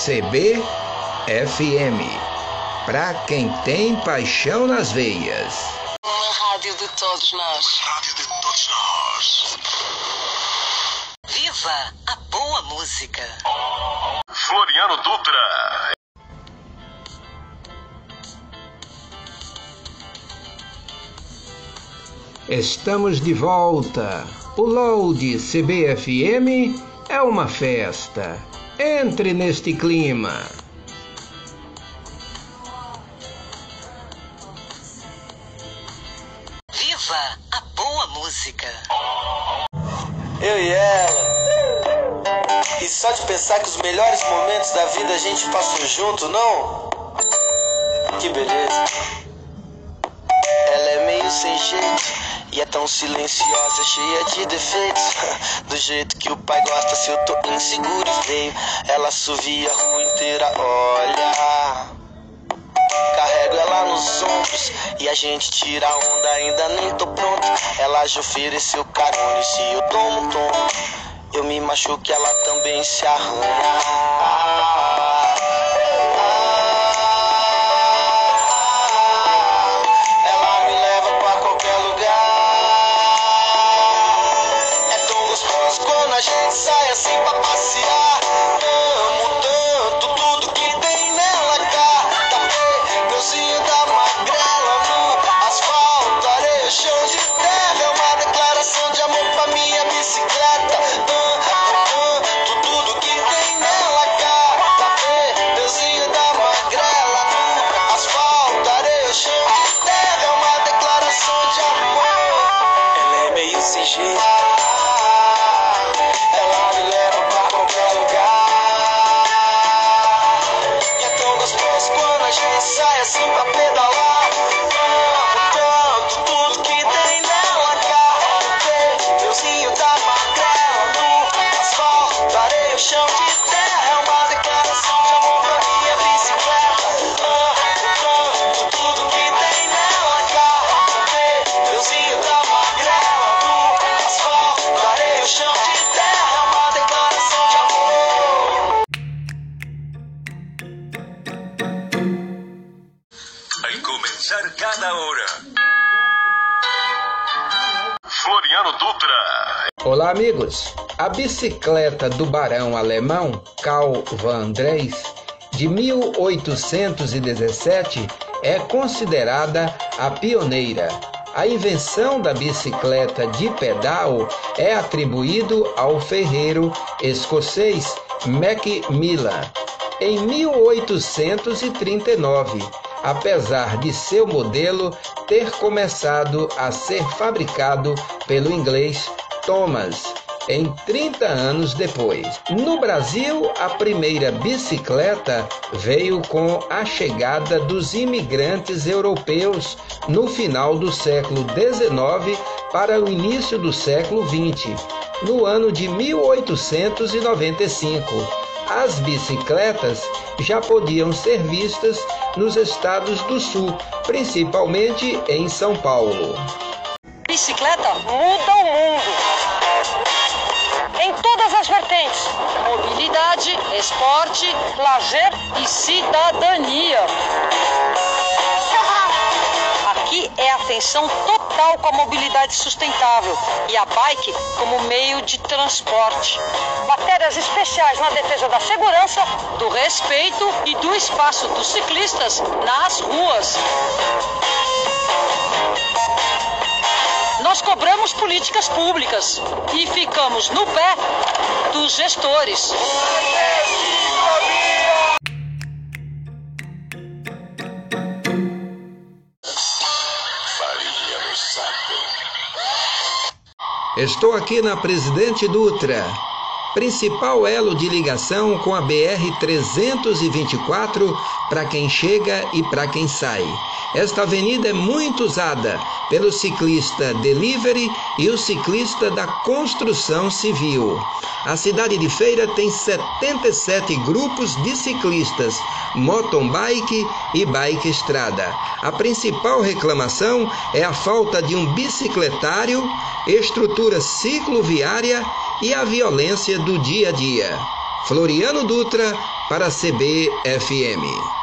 CBFM. Pra quem tem paixão nas veias. Uma rádio de todos nós. Rádio de todos nós. Viva a boa música. Floriano Dutra. Estamos de volta. O Load CBFM é uma festa. Entre neste clima. Viva a boa música. Eu e ela. E só de pensar que os melhores momentos da vida a gente passou junto, não? Que beleza. Ela é meio sem jeito. E é tão silenciosa, cheia de defeitos. Do jeito que o pai gosta, se eu tô inseguro e feio. Ela assovia a rua inteira, olha. Carrego ela nos ombros e a gente tira onda, ainda nem tô pronto. Ela já ofereceu carona e se eu tomo um tomo, eu me machuco, ela também se arranha. Chão de terra. É uma declaração de amor. Vai começar cada hora. Floriano Dutra. Olá, amigos. A bicicleta do barão alemão Karl van Drais, de 1817, é considerada a pioneira. A invenção da bicicleta de pedal é atribuído ao ferreiro escocês Macmillan. Em 1839, apesar de seu modelo ter começado a ser fabricado pelo inglês Thomas em 30 anos depois. No Brasil, a primeira bicicleta veio com a chegada dos imigrantes europeus no final do século XIX para o início do século XX, no ano de 1895 as bicicletas já podiam ser vistas nos estados do sul, principalmente em São Paulo. Bicicleta muda o mundo. Em todas as vertentes: mobilidade, esporte, lazer e cidadania. Aqui é atenção total com a mobilidade sustentável e a bike como meio de transporte. Matérias especiais na defesa da segurança, do respeito e do espaço dos ciclistas nas ruas. Nós cobramos políticas públicas e ficamos no pé dos gestores. Estou aqui na Presidente Dutra, principal elo de ligação com a BR 324 para quem chega e para quem sai. Esta avenida é muito usada pelo ciclista delivery e o ciclista da construção civil. A cidade de Feira tem 77 grupos de ciclistas, mountain bike e bike estrada. A principal reclamação é a falta de um bicicletário, estrutura cicloviária e a violência do dia a dia. Floriano Dutra para CBFM.